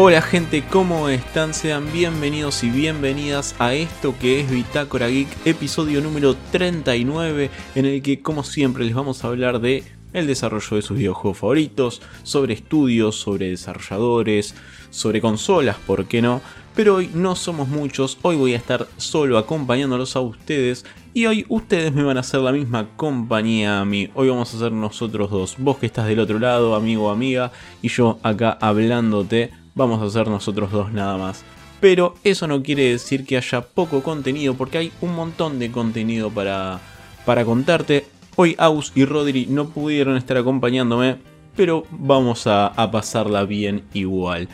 Hola gente, ¿cómo están? Sean bienvenidos y bienvenidas a esto que es Bitácora Geek, episodio número 39, en el que como siempre les vamos a hablar de el desarrollo de sus videojuegos favoritos, sobre estudios, sobre desarrolladores, sobre consolas, ¿por qué no? Pero hoy no somos muchos, hoy voy a estar solo acompañándolos a ustedes y hoy ustedes me van a hacer la misma compañía a mí. Hoy vamos a ser nosotros dos, vos que estás del otro lado, amigo o amiga, y yo acá hablándote vamos a ser nosotros dos nada más. Pero eso no quiere decir que haya poco contenido, porque hay un montón de contenido para, para contarte. Hoy Aus y Rodri no pudieron estar acompañándome, pero vamos a, a pasarla bien igual.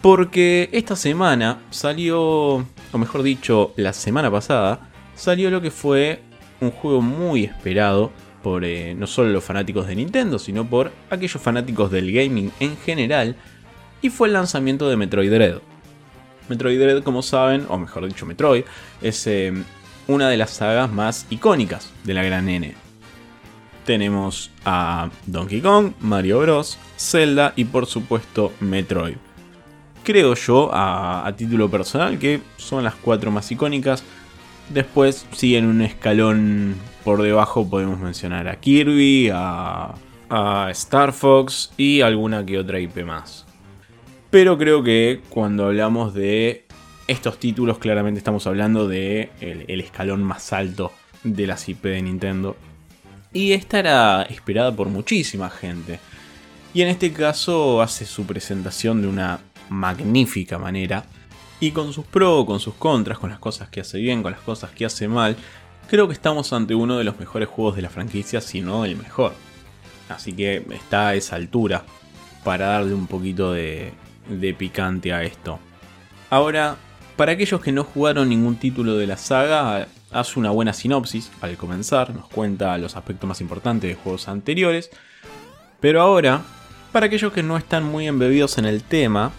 Porque esta semana salió, o mejor dicho, la semana pasada, salió lo que fue un juego muy esperado por eh, no solo los fanáticos de Nintendo, sino por aquellos fanáticos del gaming en general, y fue el lanzamiento de Metroid Dread. Metroid Dread, como saben, o mejor dicho, Metroid, es eh, una de las sagas más icónicas de la gran N. Tenemos a Donkey Kong, Mario Bros, Zelda y por supuesto Metroid. Creo yo, a, título personal, que son las cuatro más icónicas. Después siguen un escalón por debajo, podemos mencionar a Kirby, a Star Fox y alguna que otra IP más. Pero creo que cuando hablamos de estos títulos, claramente estamos hablando de el, escalón más alto de las IP de Nintendo. Y esta era esperada por muchísima gente. Y en este caso hace su presentación de una magnífica manera. Y con sus pros, con sus contras, con las cosas que hace bien, con las cosas que hace mal, creo que estamos ante uno de los mejores juegos de la franquicia, si no el mejor. Así que está a esa altura para darle un poquito de, de picante a esto. Ahora, para aquellos que no jugaron ningún título de la saga, hace una buena sinopsis al comenzar, nos cuenta los aspectos más importantes de juegos anteriores. Pero ahora, para aquellos que no están muy embebidos en el tema,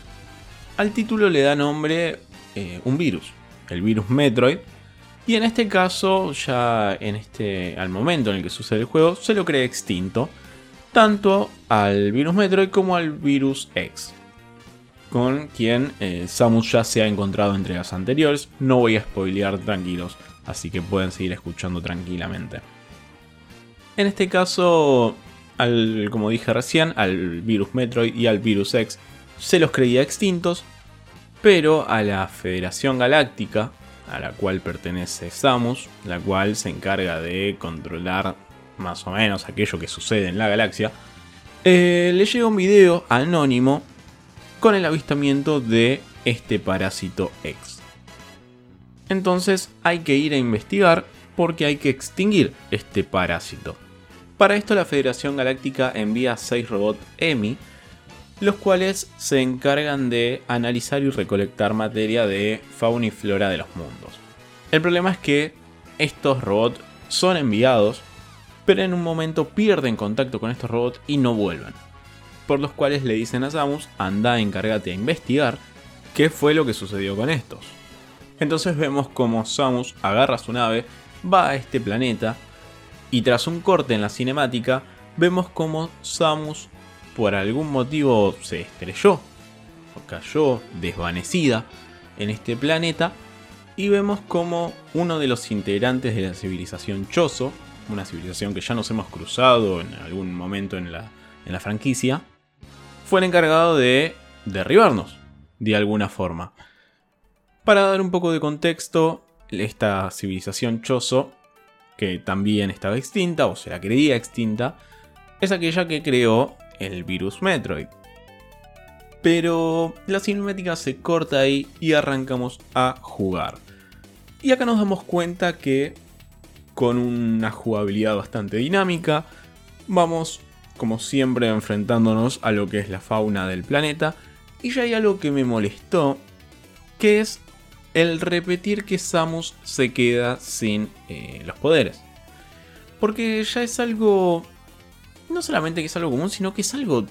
al título le da nombre eh, un virus, el virus Metroid. Y en este caso, ya en este, al momento en el que sucede el juego, se lo cree extinto, tanto al virus Metroid como al virus X con quien eh, Samus ya se ha encontrado entre las anteriores. No voy a spoilear tranquilos, así que pueden seguir escuchando tranquilamente. En este caso, al, como dije recién, al virus Metroid y al virus X se los creía extintos, pero a la Federación Galáctica, a la cual pertenece Samus, la cual se encarga de controlar más o menos aquello que sucede en la galaxia, eh, le llega un video anónimo con el avistamiento de este parásito X. Entonces hay que ir a investigar porque hay que extinguir este parásito. Para esto la Federación Galáctica envía 6 robots EMI, los cuales se encargan de analizar y recolectar materia de fauna y flora de los mundos. El problema es que estos robots son enviados, pero en un momento pierden contacto con estos robots y no vuelven por los cuales le dicen a Samus, anda, encárgate a investigar qué fue lo que sucedió con estos. Entonces vemos como Samus agarra su nave, va a este planeta, y tras un corte en la cinemática, vemos como Samus por algún motivo se estrelló, o cayó desvanecida en este planeta, y vemos como uno de los integrantes de la civilización Chozo, una civilización que ya nos hemos cruzado en algún momento en la, en la franquicia, fue el encargado de derribarnos, de alguna forma. Para dar un poco de contexto, esta civilización Chozo, que también estaba extinta, o se la creía extinta, es aquella que creó el virus Metroid. Pero la cinemática se corta ahí y arrancamos a jugar. Y acá nos damos cuenta que con una jugabilidad bastante dinámica, vamos como siempre enfrentándonos a lo que es la fauna del planeta. Y ya hay algo que me molestó, que es el repetir que Samus se queda sin eh, los poderes. Porque ya es algo, no solamente que es algo común, sino que es algo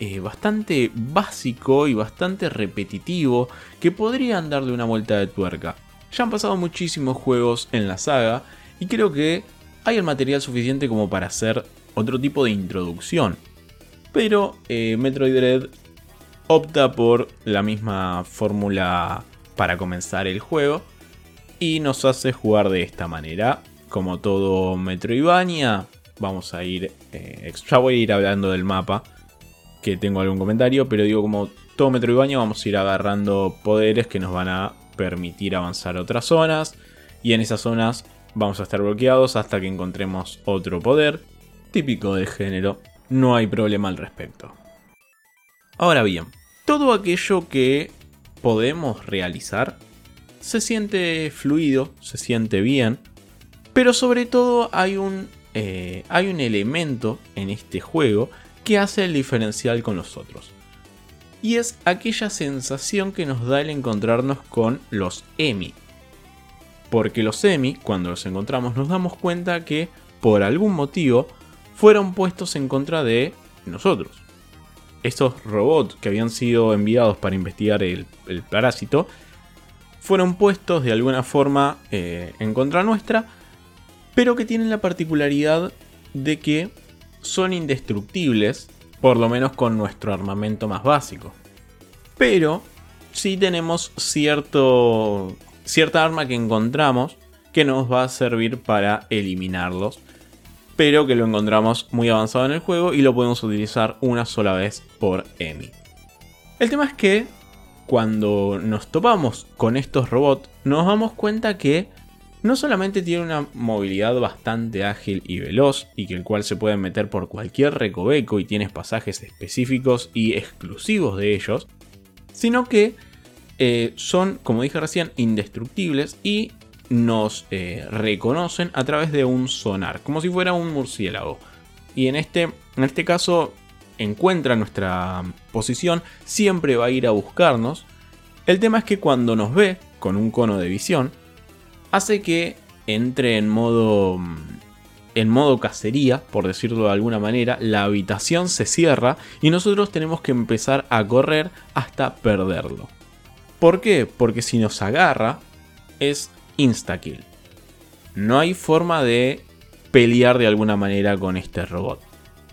eh, bastante básico y bastante repetitivo que podrían darle una vuelta de tuerca. Ya han pasado muchísimos juegos en la saga y creo que hay el material suficiente como para hacer otro tipo de introducción. Pero eh, Metroid Dread opta por la misma fórmula para comenzar el juego y nos hace jugar de esta manera. Como todo Metroidvania, vamos a ir. Eh, ya voy a ir hablando del mapa, que tengo algún comentario, pero digo, como todo Metroidvania, vamos a ir agarrando poderes que nos van a permitir avanzar a otras zonas. Y en esas zonas vamos a estar bloqueados hasta que encontremos otro poder. Típico del género, no hay problema al respecto. Ahora bien, todo aquello que podemos realizar se siente fluido, se siente bien, pero sobre todo hay un, eh, hay un elemento en este juego que hace el diferencial con los otros. Y es aquella sensación que nos da el encontrarnos con los EMI. Porque los EMI, cuando los encontramos, nos damos cuenta que por algún motivo fueron puestos en contra de nosotros. Estos robots que habían sido enviados para investigar el, parásito fueron puestos de alguna forma eh, en contra nuestra, pero que tienen la particularidad de que son indestructibles, por lo menos con nuestro armamento más básico. Pero sí tenemos cierto, cierta arma que encontramos que nos va a servir para eliminarlos pero que lo encontramos muy avanzado en el juego y lo podemos utilizar una sola vez por EMI. El tema es que cuando nos topamos con estos robots nos damos cuenta que no solamente tiene una movilidad bastante ágil y veloz y que el cual se puede meter por cualquier recoveco y tienes pasajes específicos y exclusivos de ellos, sino que eh, son, como dije recién, indestructibles y nos eh, reconocen a través de un sonar, como si fuera un murciélago. Y en este, en este caso encuentra nuestra posición, siempre va a ir a buscarnos. El tema es que cuando nos ve con un cono de visión, hace que entre en modo en modo cacería, por decirlo de alguna manera, la habitación se cierra y nosotros tenemos que empezar a correr hasta perderlo. ¿Por qué? Porque si nos agarra es insta-kill. No hay forma de pelear de alguna manera con este robot.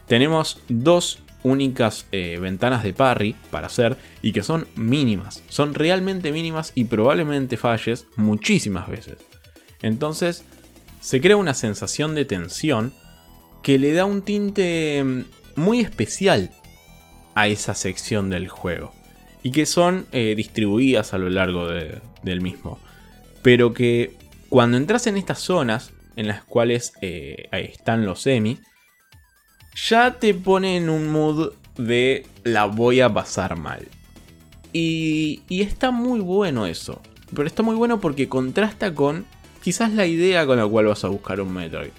Tenemos dos únicas eh, ventanas de parry para hacer y que son mínimas. Son realmente mínimas y probablemente falles muchísimas veces. Entonces se crea una sensación de tensión que le da un tinte mm, muy especial a esa sección del juego y que son eh, distribuidas a lo largo del mismo pero que cuando entras en estas zonas en las cuales eh, están los semi, ya te pone en un mood de la voy a pasar mal. Y, y está muy bueno eso. Pero está muy bueno porque contrasta con quizás la idea con la cual vas a buscar un Metroid.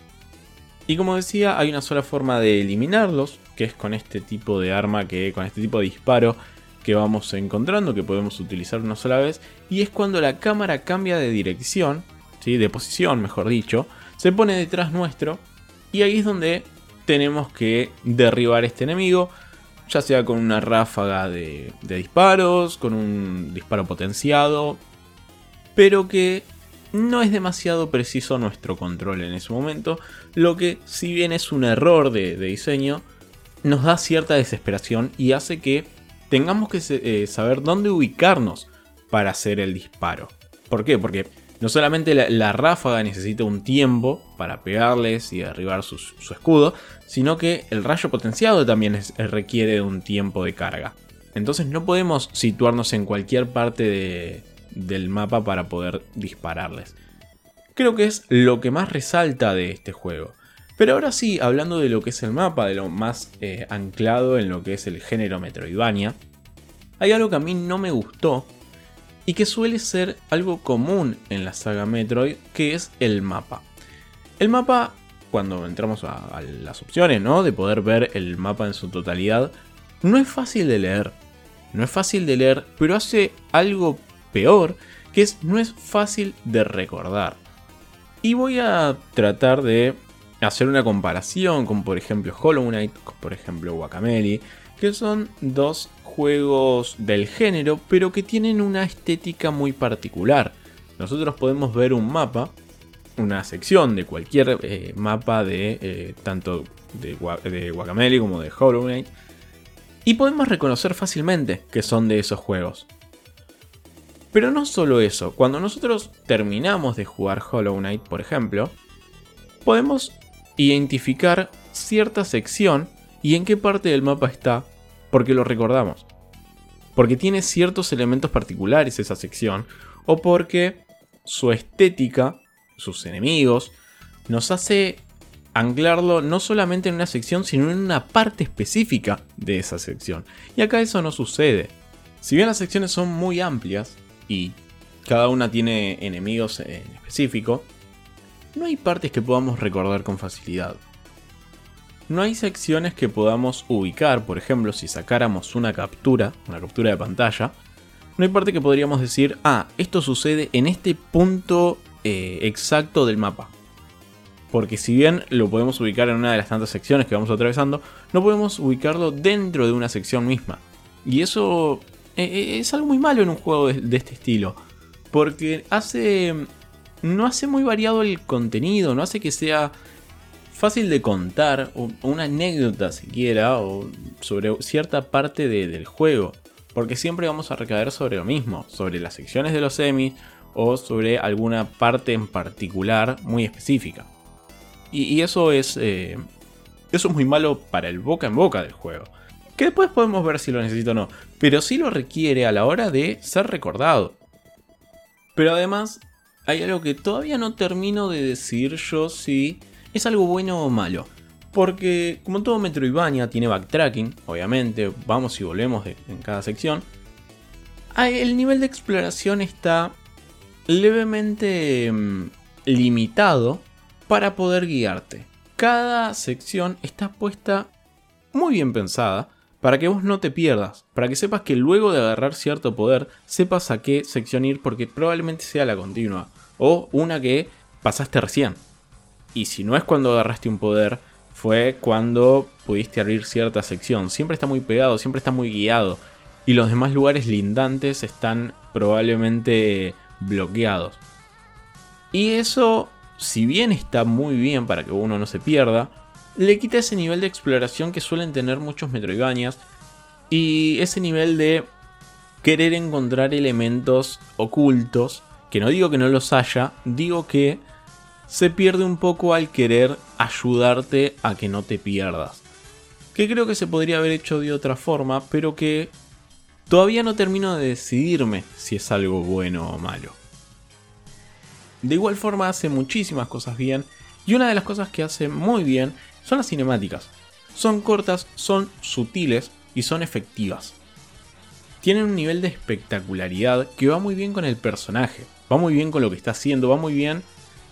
Y como decía, hay una sola forma de eliminarlos, que es con este tipo de arma, que con este tipo de disparo que vamos encontrando, que podemos utilizar una sola vez, y es cuando la cámara cambia de dirección, ¿sí? de posición mejor dicho, se pone detrás nuestro, y ahí es donde tenemos que derribar este enemigo, ya sea con una ráfaga de, disparos, con un disparo potenciado, pero que no es demasiado preciso nuestro control en ese momento, lo que si bien es un error de diseño, nos da cierta desesperación y hace que tengamos que eh, saber dónde ubicarnos para hacer el disparo. ¿Por qué? Porque no solamente la, ráfaga necesita un tiempo para pegarles y derribar su, escudo, sino que el rayo potenciado también requiere de un tiempo de carga. Entonces no podemos situarnos en cualquier parte del mapa para poder dispararles. Creo que es lo que más resalta de este juego. Pero ahora sí, hablando de lo que es el mapa, de lo más eh, anclado en lo que es el género Metroidvania, hay algo que a mí no me gustó y que suele ser algo común en la saga Metroid, que es el mapa. El mapa, cuando entramos a, las opciones, ¿no? De poder ver el mapa en su totalidad, no es fácil de leer. No es fácil de leer, pero hace algo peor, que es no es fácil de recordar. Y voy a tratar de hacer una comparación con, por ejemplo, Hollow Knight, por ejemplo, Guacamele, que son dos juegos del género, pero que tienen una estética muy particular. Nosotros podemos ver un mapa, una sección de cualquier eh, mapa de eh, tanto de, de como de Hollow Knight, Y podemos reconocer fácilmente que son de esos juegos. Pero no solo eso, cuando nosotros terminamos de jugar Hollow Knight, por ejemplo, podemos identificar cierta sección y en qué parte del mapa está, porque lo recordamos. Porque tiene ciertos elementos particulares esa sección, o porque su estética, sus enemigos, nos hace anclarlo no solamente en una sección, sino en una parte específica de esa sección. Y acá eso no sucede. Si bien las secciones son muy amplias y cada una tiene enemigos en específico, no hay partes que podamos recordar con facilidad. No hay secciones que podamos ubicar, por ejemplo, si sacáramos una captura, una captura de pantalla, no hay parte que podríamos decir, ah, esto sucede en este punto eh, exacto del mapa. Porque si bien lo podemos ubicar en una de las tantas secciones que vamos atravesando, no podemos ubicarlo dentro de una sección misma. Y eso eh, eh, es algo muy malo en un juego de, este estilo. Porque hace. No hace muy variado el contenido, no hace que sea fácil de contar, o una anécdota siquiera, o sobre cierta parte del juego. Porque siempre vamos a recaer sobre lo mismo, sobre las secciones de los semis o sobre alguna parte en particular muy específica. Y, eso es. Eh, eso es muy malo para el boca en boca del juego. Que después podemos ver si lo necesito o no. Pero sí lo requiere a la hora de ser recordado. Pero además, hay algo que todavía no termino de decir yo si es algo bueno o malo. Porque como todo Metroidvania tiene backtracking, obviamente, vamos y volvemos en cada sección. El nivel de exploración está levemente mm, limitado para poder guiarte. Cada sección está puesta muy bien pensada para que vos no te pierdas, para que sepas que luego de agarrar cierto poder, sepas a qué sección ir porque probablemente sea la continua o una que pasaste recién. Y si no es cuando agarraste un poder, fue cuando pudiste abrir cierta sección. Siempre está muy pegado, siempre está muy guiado. Y los demás lugares lindantes están probablemente bloqueados. Y eso si bien está muy bien para que uno no se pierda, le quita ese nivel de exploración que suelen tener muchos Metroidvanias y ese nivel de querer encontrar elementos ocultos, que no digo que no los haya, digo que se pierde un poco al querer ayudarte a que no te pierdas. Que creo que se podría haber hecho de otra forma, pero que todavía no termino de decidirme si es algo bueno o malo. De igual forma hace muchísimas cosas bien y una de las cosas que hace muy bien son las cinemáticas. Son cortas, son sutiles y son efectivas. Tienen un nivel de espectacularidad que va muy bien con el personaje, va muy bien con lo que está haciendo, va muy bien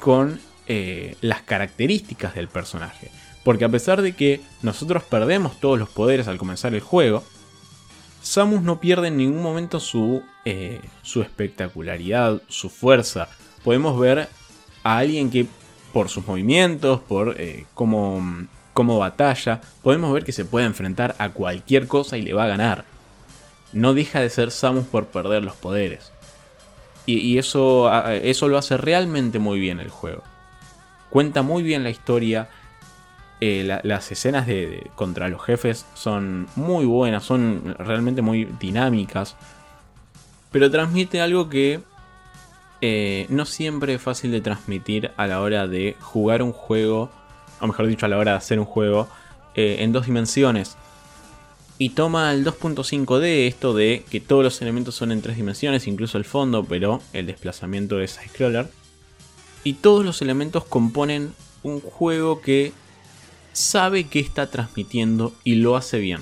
con eh, las características del personaje. Porque a pesar de que nosotros perdemos todos los poderes al comenzar el juego, Samus no pierde en ningún momento su, eh, su espectacularidad, su fuerza, podemos ver a alguien que por sus movimientos, por eh, cómo, batalla, podemos ver que se puede enfrentar a cualquier cosa y le va a ganar. No deja de ser Samus por perder los poderes. Y, eso, eso lo hace realmente muy bien el juego. Cuenta muy bien la historia. Eh, las escenas de, contra los jefes son muy buenas, son realmente muy dinámicas. Pero transmite algo que eh, no siempre es fácil de transmitir a la hora de jugar un juego, o mejor dicho, a la hora de hacer un juego eh, en dos dimensiones. Y toma el 2.5D esto de que todos los elementos son en tres dimensiones, incluso el fondo, pero el desplazamiento es scroller. Y todos los elementos componen un juego que sabe que está transmitiendo y lo hace bien.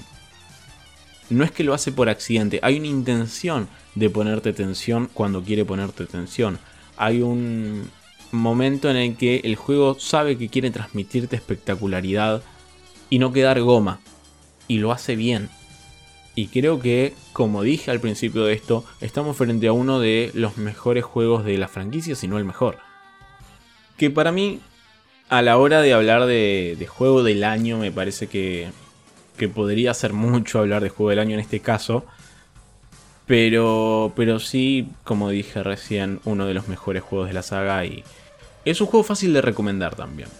No es que lo hace por accidente, hay una intención de ponerte tensión cuando quiere ponerte tensión. Hay un momento en el que el juego sabe que quiere transmitirte espectacularidad y no quedar goma. Y lo hace bien. Y creo que, como dije al principio de esto, estamos frente a uno de los mejores juegos de la franquicia, si no el mejor. Que para mí, a la hora de hablar de, juego del año, me parece que, que podría ser mucho hablar de juego del año en este caso. Pero, pero sí, como dije recién, uno de los mejores juegos de la saga y es un juego fácil de recomendar también.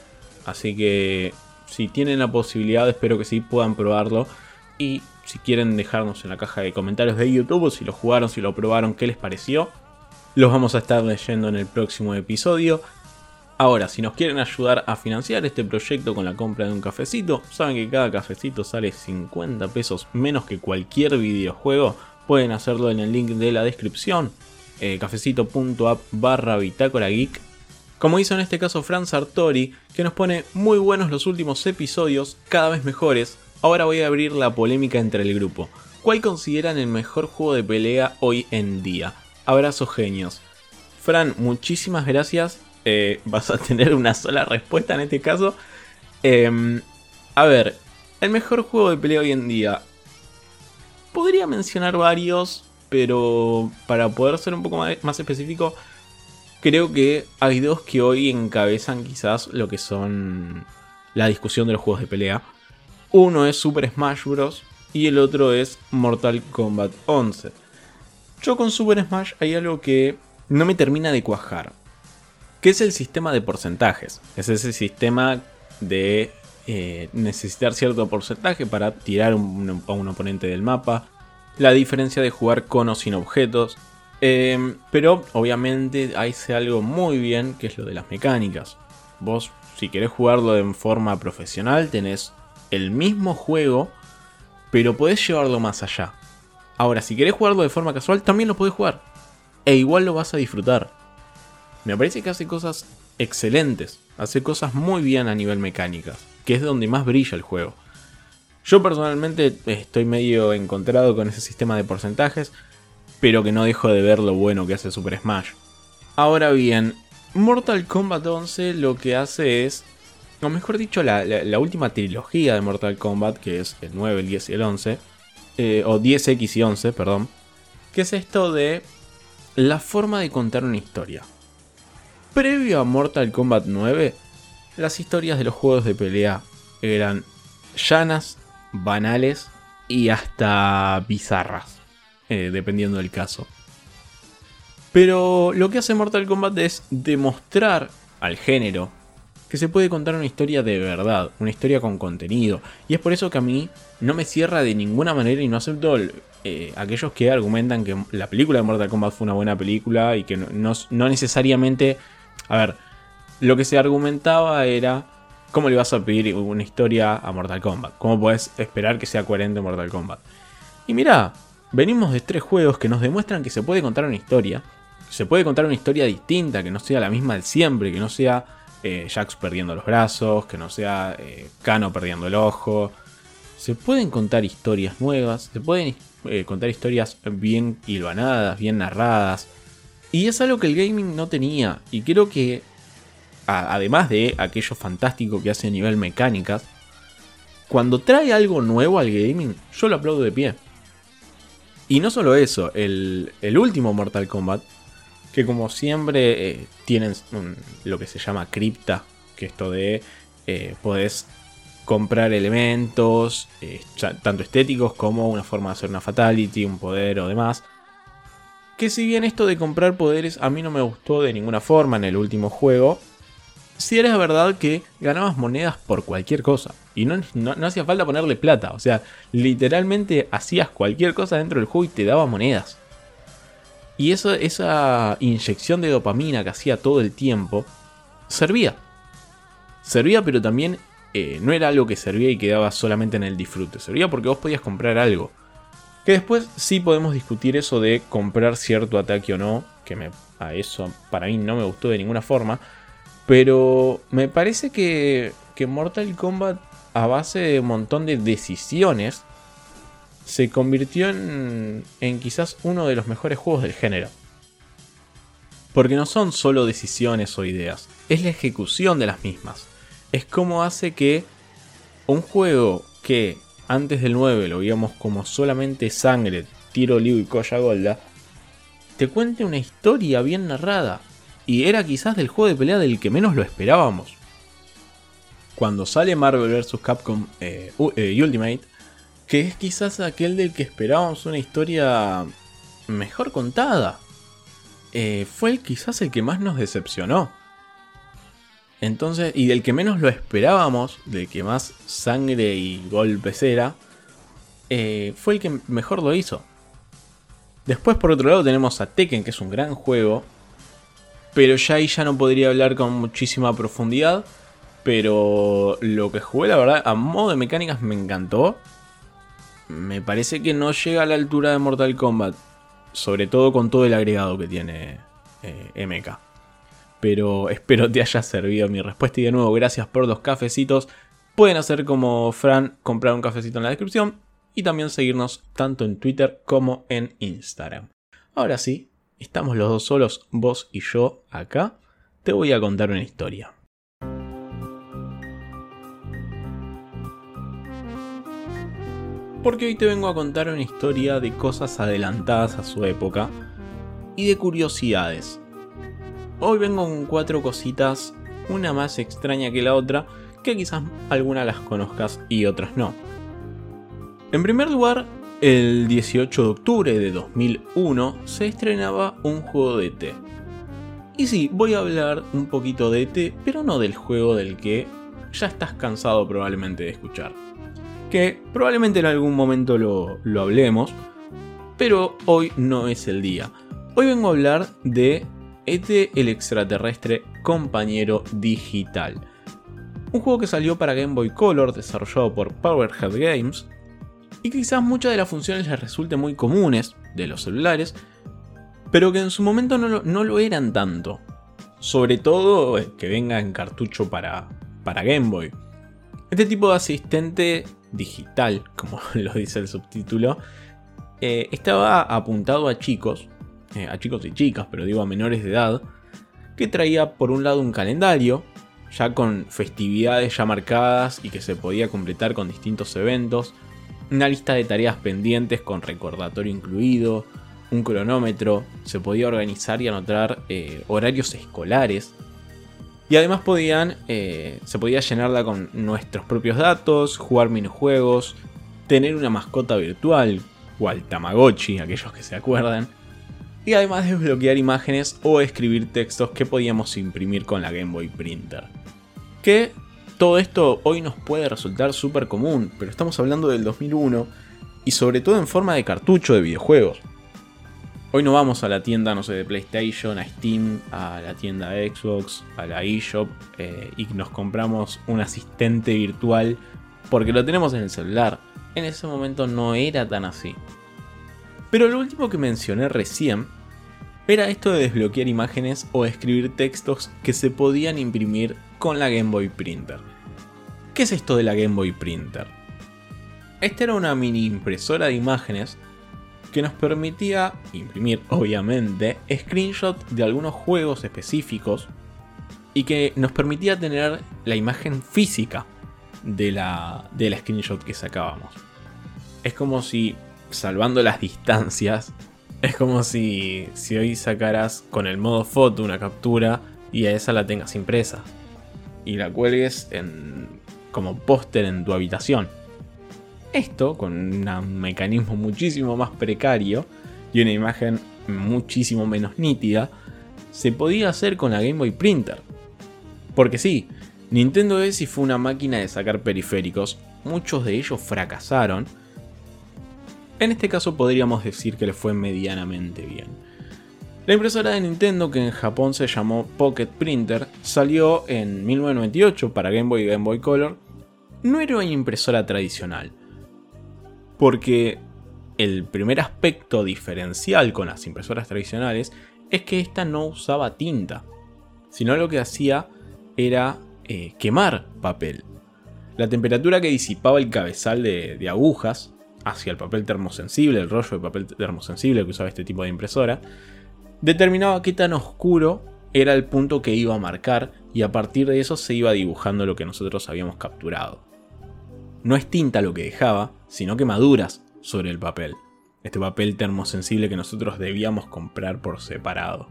Así que si tienen la posibilidad, espero que sí puedan probarlo. Y si quieren dejarnos en la caja de comentarios de YouTube, si lo jugaron, si lo probaron, qué les pareció. Los vamos a estar leyendo en el próximo episodio. Ahora, si nos quieren ayudar a financiar este proyecto con la compra de un cafecito, saben que cada cafecito sale 50 pesos menos que cualquier videojuego. Pueden hacerlo en el link de la descripción, eh, cafecito.app barra bitácora geek. Como hizo en este caso Fran Sartori, que nos pone muy buenos los últimos episodios, cada vez mejores. Ahora voy a abrir la polémica entre el grupo. ¿Cuál consideran el mejor juego de pelea hoy en día? Abrazos genios. Fran, muchísimas gracias eh, vas a tener una sola respuesta en este caso. Em, a ver, el mejor juego de pelea hoy en día. Podría mencionar varios, pero para poder ser un poco más, específico, creo que hay dos que hoy encabezan quizás lo que son la discusión de los juegos de pelea. Uno es Super Smash Bros. y el otro es Mortal Kombat 11. Yo con Super Smash hay algo que no me termina de cuajar. ¿Qué es el sistema de porcentajes? Es ese sistema de eh, necesitar cierto porcentaje para tirar a un, oponente del mapa. La diferencia de jugar con o sin objetos. Em, pero obviamente hace algo muy bien que es lo de las mecánicas. Vos, si querés jugarlo en forma profesional, tenés el mismo juego, pero podés llevarlo más allá. Ahora, si querés jugarlo de forma casual, también lo podés jugar. E igual lo vas a disfrutar. Me parece que hace cosas excelentes, hace cosas muy bien a nivel mecánicas, que es donde más brilla el juego. Yo personalmente estoy medio encontrado con ese sistema de porcentajes, pero que no dejo de ver lo bueno que hace Super Smash. Ahora bien, Mortal Kombat 11 lo que hace es, o mejor dicho, la, última trilogía de Mortal Kombat, que es el 9, el 10 y el 11, eh, o 10X y 11, perdón, que es esto de la forma de contar una historia. Previo a Mortal Kombat 9, las historias de los juegos de pelea eran llanas, banales y hasta bizarras, eh, dependiendo del caso. Pero lo que hace Mortal Kombat es demostrar al género que se puede contar una historia de verdad, una historia con contenido. Y es por eso que a mí no me cierra de ninguna manera y no acepto eh, aquellos que argumentan que la película de Mortal Kombat fue una buena película y que no necesariamente a ver, lo que se argumentaba era cómo le vas a pedir una historia a Mortal Kombat. ¿Cómo puedes esperar que sea coherente Mortal Kombat? Y mira, venimos de tres juegos que nos demuestran que se puede contar una historia. Se puede contar una historia distinta, que no sea la misma de siempre, que no sea eh, Jax perdiendo los brazos, que no sea eh, Kano perdiendo el ojo. Se pueden contar historias nuevas, se pueden eh, contar historias bien hilvanadas, bien narradas, y es algo que el gaming no tenía. Y creo que, además de aquello fantástico que hace a nivel mecánicas, cuando trae algo nuevo al gaming, yo lo aplaudo de pie. Y no solo eso, el, último Mortal Kombat, que como siempre eh, tienen lo que se llama cripta, que esto de eh, podés comprar elementos, eh, tanto estéticos como una forma de hacer una fatality, un poder o demás. Que si bien esto de comprar poderes a mí no me gustó de ninguna forma en el último juego, si era verdad que ganabas monedas por cualquier cosa. Y no, no, hacía falta ponerle plata. O sea, literalmente hacías cualquier cosa dentro del juego y te daba monedas. Y eso, esa inyección de dopamina que hacía todo el tiempo, servía. Servía, pero también eh, no era algo que servía y quedaba solamente en el disfrute. Servía porque vos podías comprar algo. Que después sí podemos discutir eso de comprar cierto ataque o no, que a eso para mí no me gustó de ninguna forma. Pero me parece que, que Mortal Kombat, a base de un montón de decisiones, se convirtió en, en quizás uno de los mejores juegos del género. Porque no son solo decisiones o ideas, es la ejecución de las mismas. Es como hace que un juego que antes del 9 lo veíamos como solamente sangre, tiro Liu y Koya Golda, te cuente una historia bien narrada. Y era quizás del juego de pelea del que menos lo esperábamos. Cuando sale Marvel vs. Capcom eh, eh, Ultimate, que es quizás aquel del que esperábamos una historia mejor contada. Eh, fue el, quizás el que más nos decepcionó. Entonces, y del que menos lo esperábamos, del que más sangre y golpes era, fue el que mejor lo hizo. Después, por otro lado, tenemos a Tekken, que es un gran juego. Pero ya ahí ya no podría hablar con muchísima profundidad. Pero lo que jugué, la verdad, a modo de mecánicas me encantó. Me parece que no llega a la altura de Mortal Kombat. Sobre todo con todo el agregado que tiene eh, MK. Pero espero te haya servido mi respuesta. Y de nuevo, gracias por los cafecitos. Pueden hacer como Fran, comprar un cafecito en la descripción. Y también seguirnos tanto en Twitter como en Instagram. Ahora sí, estamos los dos solos, vos y yo acá. Te voy a contar una historia. Porque hoy te vengo a contar una historia de cosas adelantadas a su época y de curiosidades. Hoy vengo con cuatro cositas, una más extraña que la otra, que quizás algunas las conozcas y otras no. En primer lugar, el 18 de octubre de 2001 se estrenaba un juego de ET. Y sí, voy a hablar un poquito de ET, pero no del juego del que ya estás cansado probablemente de escuchar que probablemente en algún momento lo, hablemos, pero hoy no es el día. Hoy vengo a hablar de ET el extraterrestre compañero digital. Un juego que salió para Game Boy Color desarrollado por Powerhead Games y quizás muchas de las funciones les resulten muy comunes de los celulares, pero que en su momento no lo, no lo eran tanto. Sobre todo eh, que venga en cartucho para, para Game Boy. Este tipo de asistente digital, como lo dice el subtítulo, eh, estaba apuntado a chicos, eh, a chicos y chicas, pero digo a menores de edad, que traía por un lado un calendario, ya con festividades ya marcadas y que se podía completar con distintos eventos, una lista de tareas pendientes con recordatorio incluido, un cronómetro, se podía organizar y anotar eh, horarios escolares y además podían, eh, se podía llenarla con nuestros propios datos, jugar minijuegos, tener una mascota virtual, cual Tamagotchi, aquellos que se acuerdan. Y además desbloquear imágenes o escribir textos que podíamos imprimir con la Game Boy Printer. Que todo esto hoy nos puede resultar súper común, pero estamos hablando del 2001 y sobre todo en forma de cartucho de videojuegos. Hoy no vamos a la tienda, no sé, de PlayStation, a Steam, a la tienda de Xbox, a la eShop eh, y nos compramos un asistente virtual porque lo tenemos en el celular. En ese momento no era tan así. Pero lo último que mencioné recién era esto de desbloquear imágenes o escribir textos que se podían imprimir con la Game Boy Printer. ¿Qué es esto de la Game Boy Printer? Esta era una mini impresora de imágenes que nos permitía imprimir, obviamente, screenshots de algunos juegos específicos y que nos permitía tener la imagen física de la, de la screenshot que sacábamos. Es como si, salvando las distancias, es como si, si hoy sacaras con el modo foto una captura y a esa la tengas impresa y la cuelgues en, como póster en tu habitación. Esto con un mecanismo muchísimo más precario y una imagen muchísimo menos nítida, se podía hacer con la Game Boy Printer. Porque sí, Nintendo DS fue una máquina de sacar periféricos, muchos de ellos fracasaron. En este caso podríamos decir que le fue medianamente bien. La impresora de Nintendo, que en Japón se llamó Pocket Printer, salió en 1998 para Game Boy y Game Boy Color. No era una impresora tradicional, porque el primer aspecto diferencial con las impresoras tradicionales es que esta no usaba tinta, sino lo que hacía era eh, quemar papel. La temperatura que disipaba el cabezal de, de, agujas hacia el papel termosensible, el rollo de papel termosensible que usaba este tipo de impresora, determinaba qué tan oscuro era el punto que iba a marcar y a partir de eso se iba dibujando lo que nosotros habíamos capturado no es tinta lo que dejaba, sino quemaduras sobre el papel. Este papel termosensible que nosotros debíamos comprar por separado.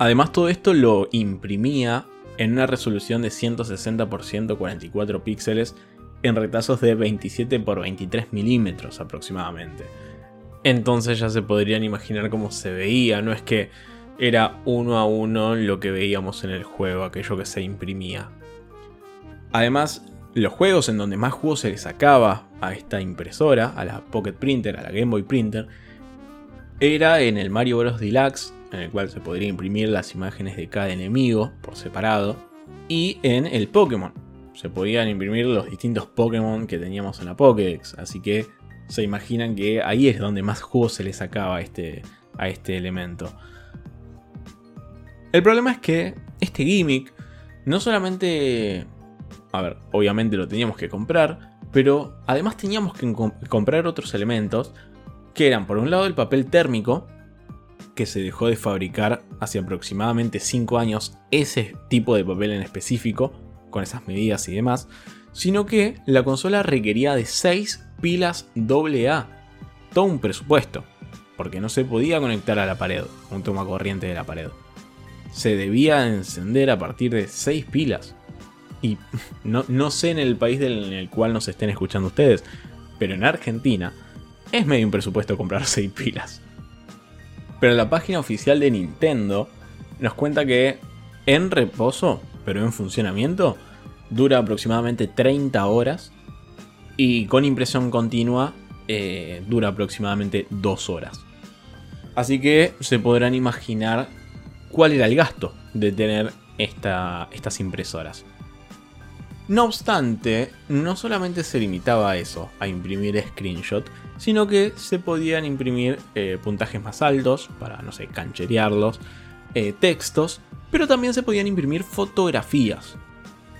Además todo esto lo imprimía en una resolución de 160 x 144 píxeles en retazos de 27 x 23 milímetros aproximadamente. Entonces ya se podrían imaginar cómo se veía, no es que era uno a uno lo que veíamos en el juego, aquello que se imprimía. Además, Los juegos en donde más juego se le sacaba a esta impresora, a la Pocket Printer, a la Game Boy Printer, era en el Mario Bros. Deluxe, en el cual se podría imprimir las imágenes de cada enemigo por separado, y en el Pokémon. Se podían imprimir los distintos Pokémon que teníamos en la Pokédex, así que se imaginan que ahí es donde más juego se le sacaba a este, a este elemento. El problema es que este gimmick no solamente... A ver, obviamente lo teníamos que comprar, pero además teníamos que comprar otros elementos que eran por un lado el papel térmico, que se dejó de fabricar hace aproximadamente 5 años ese tipo de papel en específico, con esas medidas y demás, sino que la consola requería de 6 pilas AA, todo un presupuesto, porque no se podía conectar a la pared, un toma corriente de la pared. Se debía encender a partir de 6 pilas. Y no, sé en el país en el cual nos estén escuchando ustedes, pero en Argentina es medio un presupuesto comprar 6 pilas. Pero la página oficial de Nintendo nos cuenta que en reposo, pero en funcionamiento, dura aproximadamente 30 horas y con impresión continua eh, dura aproximadamente 2 horas. Así que se podrán imaginar cuál era el gasto de tener estas impresoras. No obstante, no solamente se limitaba a eso, a imprimir screenshot, sino que se podían imprimir eh, puntajes más altos para, no sé, cancherearlos, eh, textos, pero también se podían imprimir fotografías.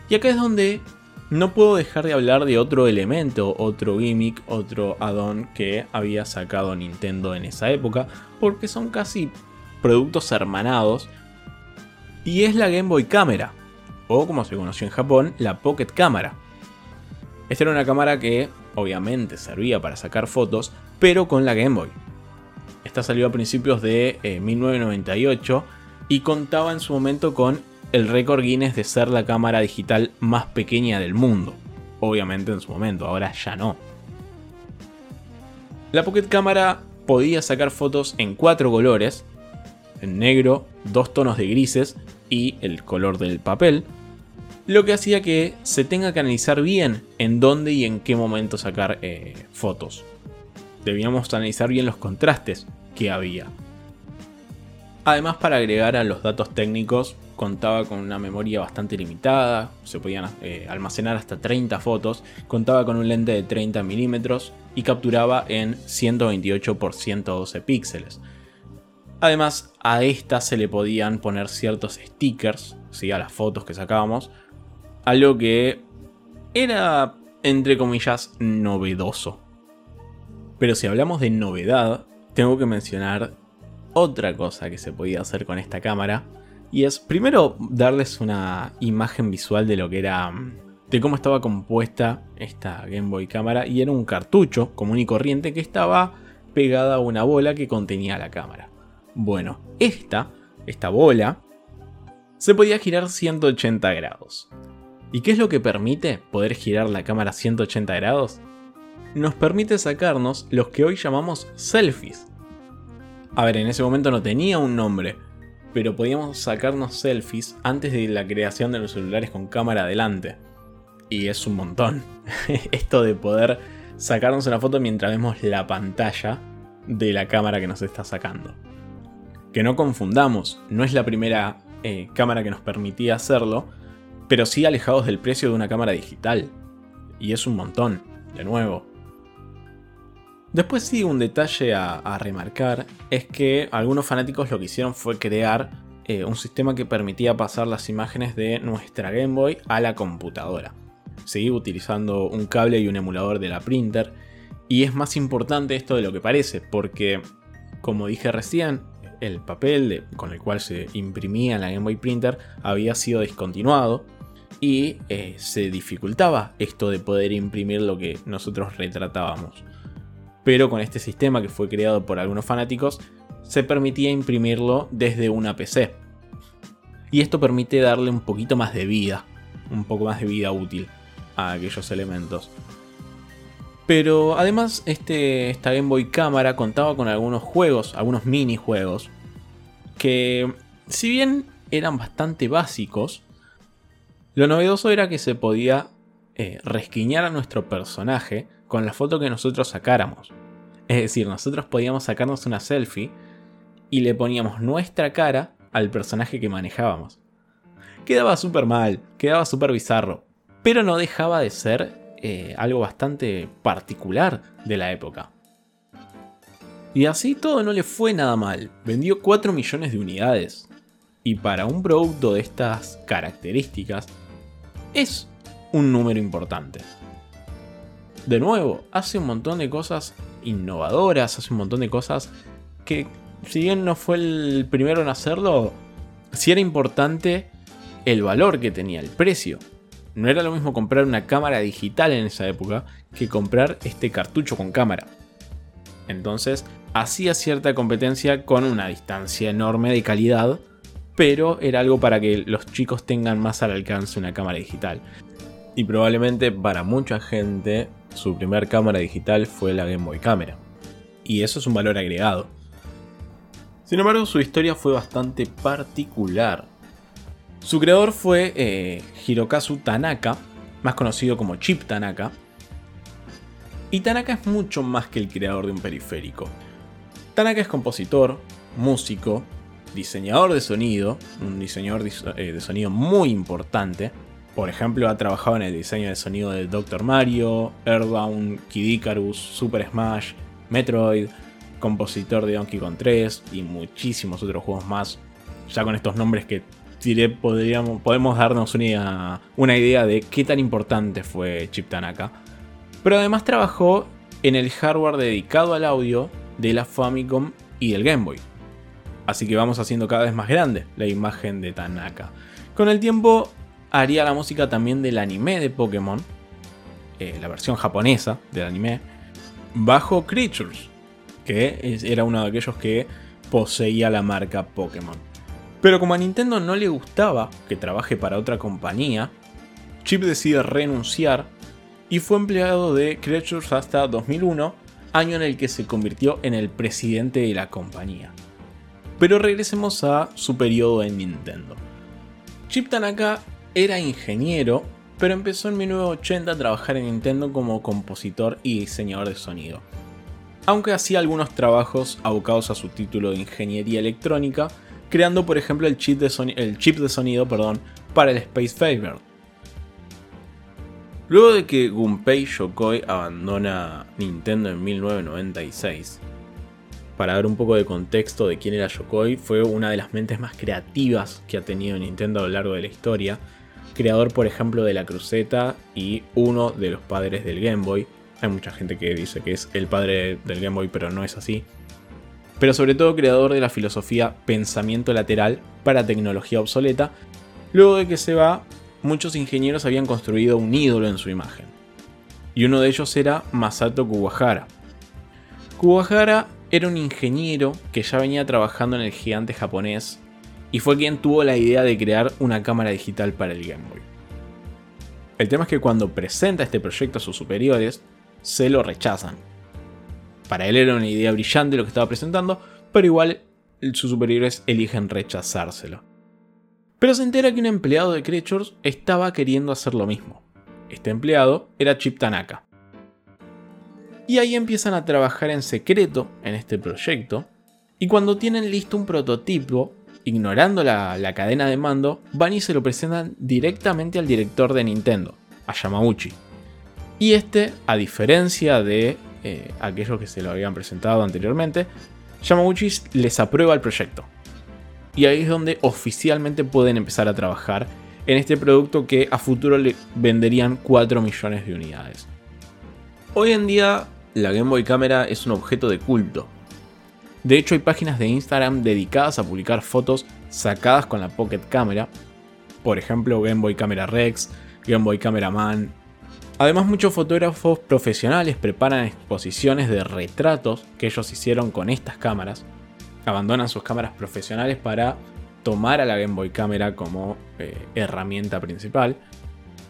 Y acá es donde no puedo dejar de hablar de otro elemento, otro gimmick, otro add-on que había sacado Nintendo en esa época, porque son casi productos hermanados, y es la Game Boy Camera o como se conoció en Japón, la Pocket Camera. Esta era una cámara que obviamente servía para sacar fotos, pero con la Game Boy. Esta salió a principios de 1998 eh, y contaba en su momento con el récord Guinness de ser la cámara digital más pequeña del mundo. Obviamente en su momento, ahora ya no. La Pocket Camera podía sacar fotos en cuatro colores, en negro, dos tonos de grises y el color del papel, lo que hacía que se tenga que analizar bien en dónde y en qué momento sacar eh, fotos. Debíamos analizar bien los contrastes que había. Además, para agregar a los datos técnicos, contaba con una memoria bastante limitada, se podían eh, almacenar hasta 30 fotos, contaba con un lente de 30 milímetros y capturaba en 128 x 112 píxeles. Además, a esta se le podían poner ciertos stickers, ¿sí? a las fotos que sacábamos, algo que era, entre comillas, novedoso. Pero si hablamos de novedad, tengo que mencionar otra cosa que se podía hacer con esta cámara. Y es primero darles una imagen visual de lo que era. de cómo estaba compuesta esta Game Boy cámara. Y era un cartucho común y corriente que estaba pegada a una bola que contenía la cámara. Bueno, esta, esta bola, se podía girar 180 grados. ¿Y qué es lo que permite poder girar la cámara 180 grados? Nos permite sacarnos los que hoy llamamos selfies. A ver, en ese momento no tenía un nombre, pero podíamos sacarnos selfies antes de la creación de los celulares con cámara adelante. Y es un montón. Esto de poder sacarnos una foto mientras vemos la pantalla de la cámara que nos está sacando. Que no confundamos, no es la primera eh, cámara que nos permitía hacerlo, pero sí alejados del precio de una cámara digital. Y es un montón, de nuevo. Después sí, un detalle a, remarcar es que algunos fanáticos lo que hicieron fue crear eh, un sistema que permitía pasar las imágenes de nuestra Game Boy a la computadora. Seguí utilizando un cable y un emulador de la printer. Y es más importante esto de lo que parece, porque, como dije recién, el papel con el cual se imprimía la Game Boy Printer había sido discontinuado y eh, se dificultaba esto de poder imprimir lo que nosotros retratábamos. Pero con este sistema que fue creado por algunos fanáticos, se permitía imprimirlo desde una PC. Y esto permite darle un poquito más de vida, un poco más de vida útil a aquellos elementos. Pero además este, esta Game Boy Cámara contaba con algunos juegos, algunos minijuegos, que si bien eran bastante básicos, lo novedoso era que se podía eh, resquiñar a nuestro personaje con la foto que nosotros sacáramos. Es decir, nosotros podíamos sacarnos una selfie y le poníamos nuestra cara al personaje que manejábamos. Quedaba súper mal, quedaba súper bizarro, pero no dejaba de ser eh, algo bastante particular de la época. Y así todo no le fue nada mal, vendió 4 millones de unidades. Y para un producto de estas características, es un número importante. De nuevo, hace un montón de cosas innovadoras, hace un montón de cosas que, si bien no fue el primero en hacerlo, sí era importante el valor que tenía, el precio. No era lo mismo comprar una cámara digital en esa época que comprar este cartucho con cámara. Entonces, hacía cierta competencia con una distancia enorme de calidad, pero era algo para que los chicos tengan más al alcance una cámara digital. Y probablemente para mucha gente su primer cámara digital fue la Game Boy Camera. Y eso es un valor agregado. Sin embargo, su historia fue bastante particular. Su creador fue eh, Hirokazu Tanaka, más conocido como Chip Tanaka. Y Tanaka es mucho más que el creador de un periférico. Tanaka es compositor, músico, diseñador de sonido, un diseñador eh, de sonido muy importante. Por ejemplo, ha trabajado en el diseño de sonido de Dr. Mario, Earthbound, Kid Icarus, Super Smash, Metroid, compositor de Donkey Kong 3 y muchísimos otros juegos más. Ya con estos nombres que podríamos, podemos darnos una, una idea de qué tan importante fue Chip Tanaka. Pero además trabajó en el hardware dedicado al audio de la Famicom y del Game Boy. Así que vamos haciendo cada vez más grande la imagen de Tanaka. Con el tiempo haría la música también del anime de Pokémon, eh, la versión japonesa del anime, bajo Creatures, que era uno de aquellos que poseía la marca Pokémon. Pero como a Nintendo no le gustaba que trabaje para otra compañía, Chip decide renunciar y fue empleado de Creatures hasta 2001 año en el que se convirtió en el presidente de la compañía. Pero regresemos a su periodo en Nintendo. Chip Tanaka era ingeniero, pero empezó en 1980 a trabajar en Nintendo como compositor y diseñador de sonido. Aunque hacía algunos trabajos abocados a su título de ingeniería electrónica, creando por ejemplo el chip de, el chip de sonido perdón, para el Space Faber, Luego de que Gunpei Yokoi abandona Nintendo en 1996, para dar un poco de contexto de quién era Yokoi, fue una de las mentes más creativas que ha tenido Nintendo a lo largo de la historia, creador por ejemplo de la cruceta y uno de los padres del Game Boy. Hay mucha gente que dice que es el padre del Game Boy, pero no es así. Pero sobre todo creador de la filosofía pensamiento lateral para tecnología obsoleta, luego de que se va muchos ingenieros habían construido un ídolo en su imagen. Y uno de ellos era Masato Kuwahara. Kuwahara era un ingeniero que ya venía trabajando en el gigante japonés y fue quien tuvo la idea de crear una cámara digital para el Game Boy. El tema es que cuando presenta este proyecto a sus superiores, se lo rechazan. Para él era una idea brillante lo que estaba presentando, pero igual sus superiores eligen rechazárselo. Pero se entera que un empleado de Creatures estaba queriendo hacer lo mismo. Este empleado era Chip Tanaka. Y ahí empiezan a trabajar en secreto en este proyecto. Y cuando tienen listo un prototipo, ignorando la, cadena de mando, van y se lo presentan directamente al director de Nintendo, a Yamauchi. Y este, a diferencia de eh, aquellos que se lo habían presentado anteriormente, Yamauchi les aprueba el proyecto y ahí es donde oficialmente pueden empezar a trabajar en este producto que a futuro le venderían 4 millones de unidades. Hoy en día la Game Boy Camera es un objeto de culto. De hecho hay páginas de Instagram dedicadas a publicar fotos sacadas con la Pocket Camera, por ejemplo Game Boy Camera Rex, Game Boy Camera Man. Además muchos fotógrafos profesionales preparan exposiciones de retratos que ellos hicieron con estas cámaras abandonan sus cámaras profesionales para tomar a la Game Boy Camera como eh, herramienta principal.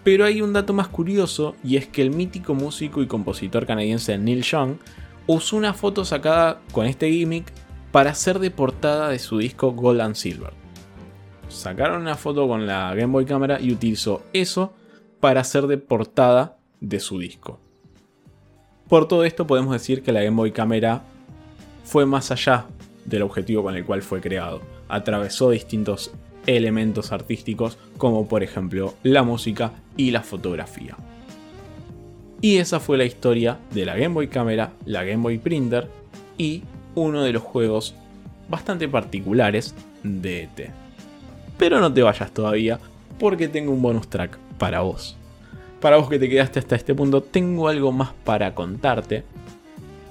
Pero hay un dato más curioso y es que el mítico músico y compositor canadiense Neil Young usó una foto sacada con este gimmick para ser de portada de su disco Gold and Silver. Sacaron una foto con la Game Boy Camera y utilizó eso para hacer de portada de su disco. Por todo esto podemos decir que la Game Boy Camera fue más allá del objetivo con el cual fue creado. Atravesó distintos elementos artísticos como por ejemplo la música y la fotografía. Y esa fue la historia de la Game Boy Camera, la Game Boy Printer y uno de los juegos bastante particulares de ET. Pero no te vayas todavía porque tengo un bonus track para vos. Para vos que te quedaste hasta este punto, tengo algo más para contarte.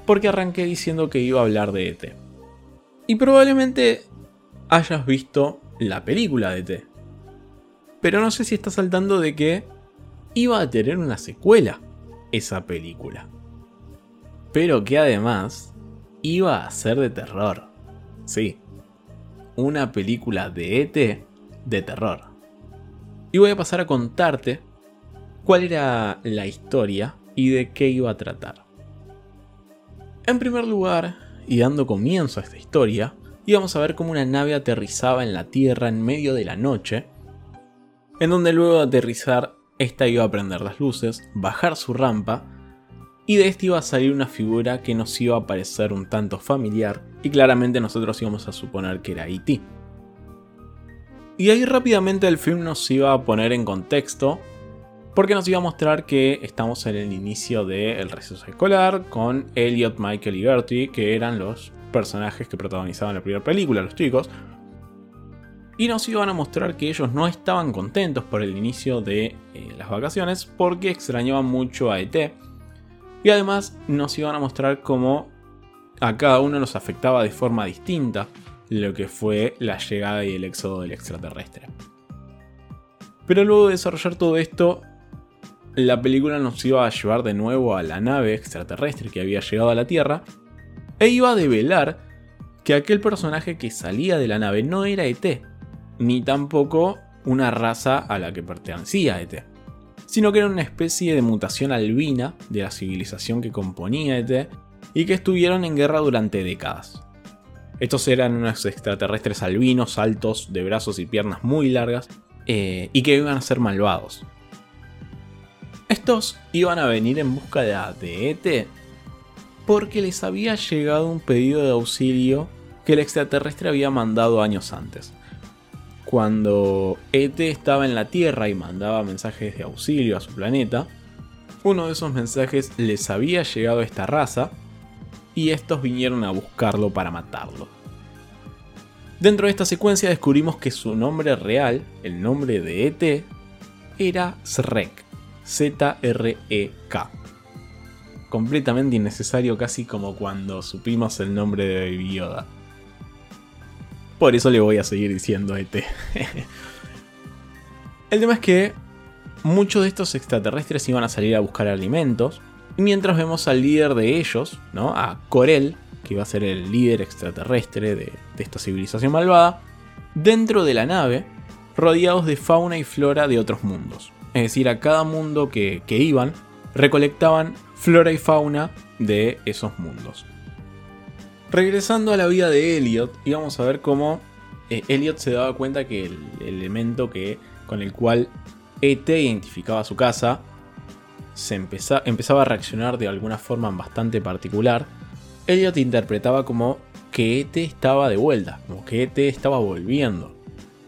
Porque arranqué diciendo que iba a hablar de ET. Y probablemente hayas visto la película de ET. Pero no sé si estás saltando de que iba a tener una secuela esa película. Pero que además iba a ser de terror. Sí, una película de ET de terror. Y voy a pasar a contarte cuál era la historia y de qué iba a tratar. En primer lugar, y dando comienzo a esta historia, íbamos a ver cómo una nave aterrizaba en la Tierra en medio de la noche, en donde luego de aterrizar, esta iba a prender las luces, bajar su rampa, y de este iba a salir una figura que nos iba a parecer un tanto familiar, y claramente nosotros íbamos a suponer que era E.T. Y ahí rápidamente el film nos iba a poner en contexto porque nos iba a mostrar que estamos en el inicio del receso escolar con Elliot, Michael y Gertie, que eran los personajes que protagonizaban la primera película, los chicos. Y nos iban a mostrar que ellos no estaban contentos por el inicio de eh, las vacaciones porque extrañaban mucho a ET. Y además nos iban a mostrar cómo a cada uno los afectaba de forma distinta lo que fue la llegada y el éxodo del extraterrestre. Pero luego de desarrollar todo esto, la película nos iba a llevar de nuevo a la nave extraterrestre que había llegado a la Tierra e iba a develar que aquel personaje que salía de la nave no era ET, ni tampoco una raza a la que pertenecía ET, sino que era una especie de mutación albina de la civilización que componía ET y que estuvieron en guerra durante décadas. Estos eran unos extraterrestres albinos, altos, de brazos y piernas muy largas, eh, y que iban a ser malvados. Estos iban a venir en busca de ET porque les había llegado un pedido de auxilio que el extraterrestre había mandado años antes. Cuando ET estaba en la Tierra y mandaba mensajes de auxilio a su planeta, uno de esos mensajes les había llegado a esta raza y estos vinieron a buscarlo para matarlo. Dentro de esta secuencia descubrimos que su nombre real, el nombre de ET, era Shrek. Z-R-E-K. Completamente innecesario, casi como cuando supimos el nombre de Baby. Por eso le voy a seguir diciendo ET. el tema es que muchos de estos extraterrestres iban a salir a buscar alimentos. Y mientras vemos al líder de ellos, ¿no? A Corel, que iba a ser el líder extraterrestre de, esta civilización malvada, dentro de la nave, rodeados de fauna y flora de otros mundos. Es decir, a cada mundo que, iban, recolectaban flora y fauna de esos mundos. Regresando a la vida de Elliot, íbamos a ver cómo eh, Elliot se daba cuenta que el, elemento que, con el cual ET identificaba su casa se empezaba a reaccionar de alguna forma bastante particular. Elliot interpretaba como que ET estaba de vuelta, como que ET estaba volviendo.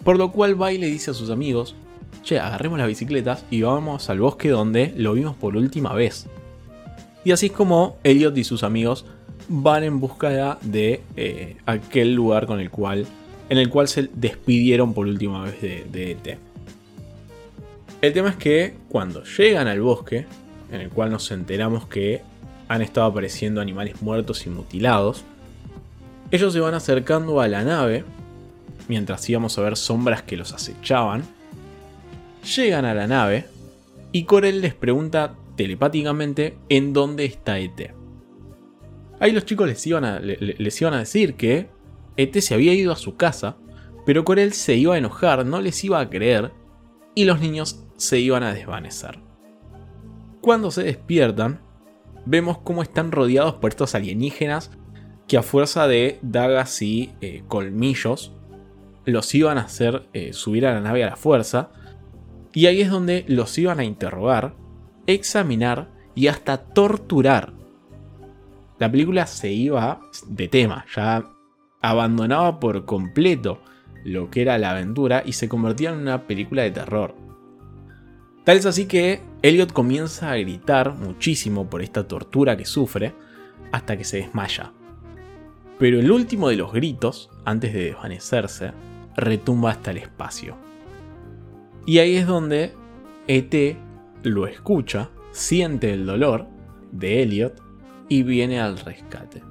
Por lo cual y le dice a sus amigos che, agarremos las bicicletas y vamos al bosque donde lo vimos por última vez. Y así es como Elliot y sus amigos van en busca de eh, aquel lugar con el cual, en el cual se despidieron por última vez de, de ET. El tema es que cuando llegan al bosque, en el cual nos enteramos que han estado apareciendo animales muertos y mutilados, ellos se van acercando a la nave, mientras íbamos a ver sombras que los acechaban, Llegan a la nave y Corel les pregunta telepáticamente en dónde está ET. Ahí los chicos les iban a, a decir que ET se había ido a su casa, pero Corel se iba a enojar, no les iba a creer y los niños se iban a desvanecer. Cuando se despiertan, vemos cómo están rodeados por estos alienígenas que a fuerza de dagas y eh, colmillos los iban a hacer eh, subir a la nave a la fuerza Y ahí es donde los iban a interrogar, examinar y hasta torturar. La película se iba de tema, ya abandonaba por completo lo que era la aventura y se convertía en una película de terror. Tal es así que Elliot comienza a gritar muchísimo por esta tortura que sufre hasta que se desmaya. Pero el último de los gritos, antes de desvanecerse, retumba hasta el espacio. Y ahí es donde ET lo escucha, siente el dolor de Elliot y viene al rescate.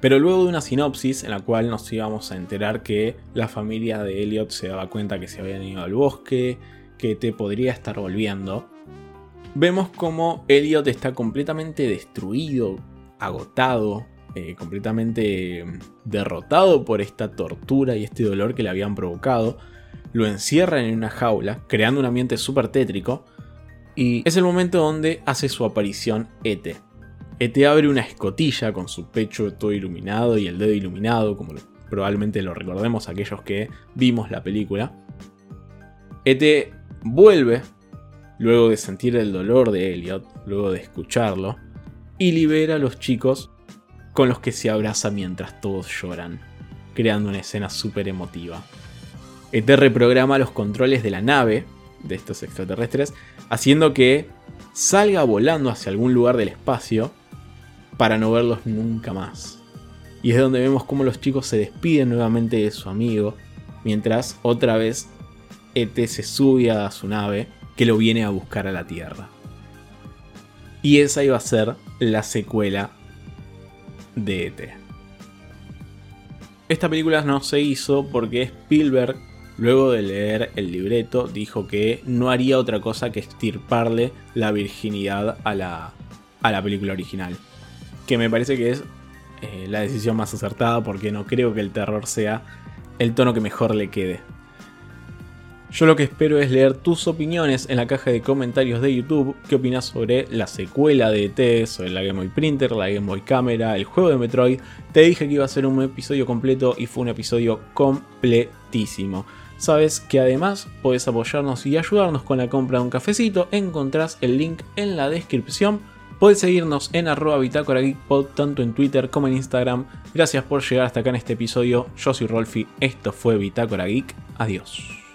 Pero luego de una sinopsis en la cual nos íbamos a enterar que la familia de Elliot se daba cuenta que se habían ido al bosque, que te podría estar volviendo, vemos como Elliot está completamente destruido, agotado, eh, completamente derrotado por esta tortura y este dolor que le habían provocado. Lo encierran en una jaula, creando un ambiente súper tétrico. Y es el momento donde hace su aparición Ete. Ete abre una escotilla con su pecho todo iluminado y el dedo iluminado, como probablemente lo recordemos aquellos que vimos la película. Ete vuelve, luego de sentir el dolor de Elliot, luego de escucharlo, y libera a los chicos con los que se abraza mientras todos lloran, creando una escena súper emotiva. ET reprograma los controles de la nave de estos extraterrestres, haciendo que salga volando hacia algún lugar del espacio para no verlos nunca más. Y es donde vemos cómo los chicos se despiden nuevamente de su amigo, mientras otra vez ET se sube a su nave que lo viene a buscar a la Tierra. Y esa iba a ser la secuela de ET. Esta película no se hizo porque Spielberg, luego de leer el libreto, dijo que no haría otra cosa que estirparle la virginidad a la, a la película original. Que me parece que es eh, la decisión más acertada porque no creo que el terror sea el tono que mejor le quede. Yo lo que espero es leer tus opiniones en la caja de comentarios de YouTube. ¿Qué opinas sobre la secuela de ET, sobre la Game Boy Printer, la Game Boy Camera, el juego de Metroid? Te dije que iba a ser un episodio completo y fue un episodio completísimo. Sabes que además puedes apoyarnos y ayudarnos con la compra de un cafecito. Encontrás el link en la descripción. Puedes seguirnos en arroba bitácora tanto en Twitter como en Instagram. Gracias por llegar hasta acá en este episodio. Yo soy Rolfi, esto fue Bitácora Geek. Adiós.